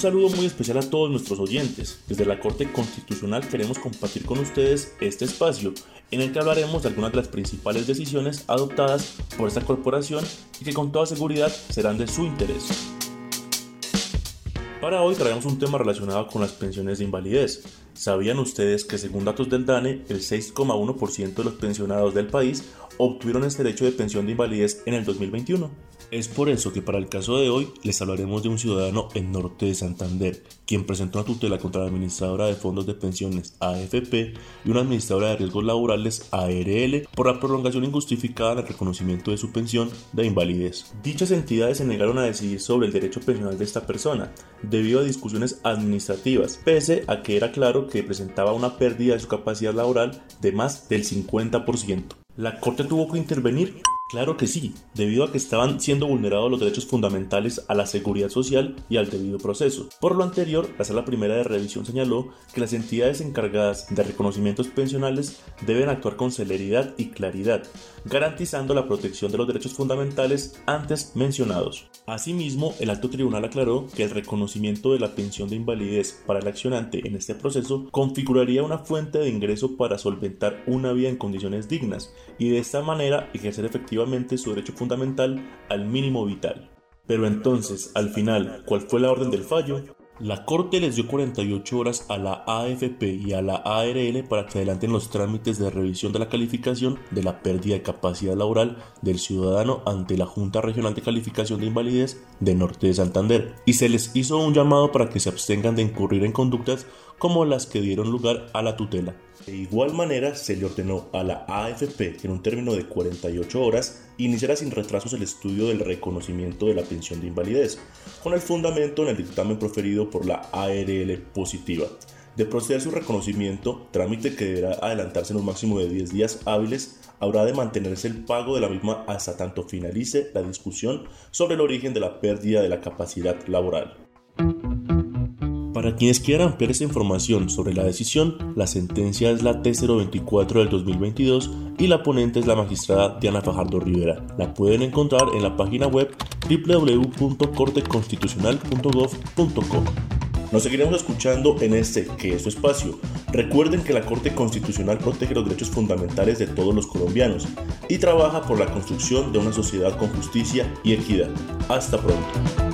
Un saludo muy especial a todos nuestros oyentes. Desde la Corte Constitucional queremos compartir con ustedes este espacio en el que hablaremos de algunas de las principales decisiones adoptadas por esta corporación y que con toda seguridad serán de su interés. Para hoy traemos un tema relacionado con las pensiones de invalidez. ¿Sabían ustedes que según datos del DANE, el 6,1% de los pensionados del país obtuvieron este derecho de pensión de invalidez en el 2021? Es por eso que para el caso de hoy les hablaremos de un ciudadano en norte de Santander, quien presentó una tutela contra la administradora de fondos de pensiones AFP y una administradora de riesgos laborales ARL por la prolongación injustificada del reconocimiento de su pensión de invalidez. Dichas entidades se negaron a decidir sobre el derecho pensional de esta persona, debido a discusiones administrativas, pese a que era claro que presentaba una pérdida de su capacidad laboral de más del 50%. La Corte tuvo que intervenir Claro que sí, debido a que estaban siendo vulnerados los derechos fundamentales a la seguridad social y al debido proceso. Por lo anterior, la Sala Primera de Revisión señaló que las entidades encargadas de reconocimientos pensionales deben actuar con celeridad y claridad, garantizando la protección de los derechos fundamentales antes mencionados. Asimismo, el alto tribunal aclaró que el reconocimiento de la pensión de invalidez para el accionante en este proceso configuraría una fuente de ingreso para solventar una vida en condiciones dignas y de esta manera ejercer efectivamente su derecho fundamental al mínimo vital. Pero entonces, al final, ¿cuál fue la orden del fallo? La Corte les dio 48 horas a la AFP y a la ARL para que adelanten los trámites de revisión de la calificación de la pérdida de capacidad laboral del ciudadano ante la Junta Regional de Calificación de Invalidez de Norte de Santander y se les hizo un llamado para que se abstengan de incurrir en conductas como las que dieron lugar a la tutela. De igual manera, se le ordenó a la AFP que en un término de 48 horas iniciara sin retrasos el estudio del reconocimiento de la pensión de invalidez, con el fundamento en el dictamen proferido por la ARL positiva. De proceder su reconocimiento, trámite que deberá adelantarse en un máximo de 10 días hábiles, habrá de mantenerse el pago de la misma hasta tanto finalice la discusión sobre el origen de la pérdida de la capacidad laboral. Para quienes quieran ampliar esta información sobre la decisión, la sentencia es la T024 del 2022 y la ponente es la magistrada Diana Fajardo Rivera. La pueden encontrar en la página web www.corteconstitucional.gov.co. Nos seguiremos escuchando en este que es su espacio. Recuerden que la Corte Constitucional protege los derechos fundamentales de todos los colombianos y trabaja por la construcción de una sociedad con justicia y equidad. Hasta pronto.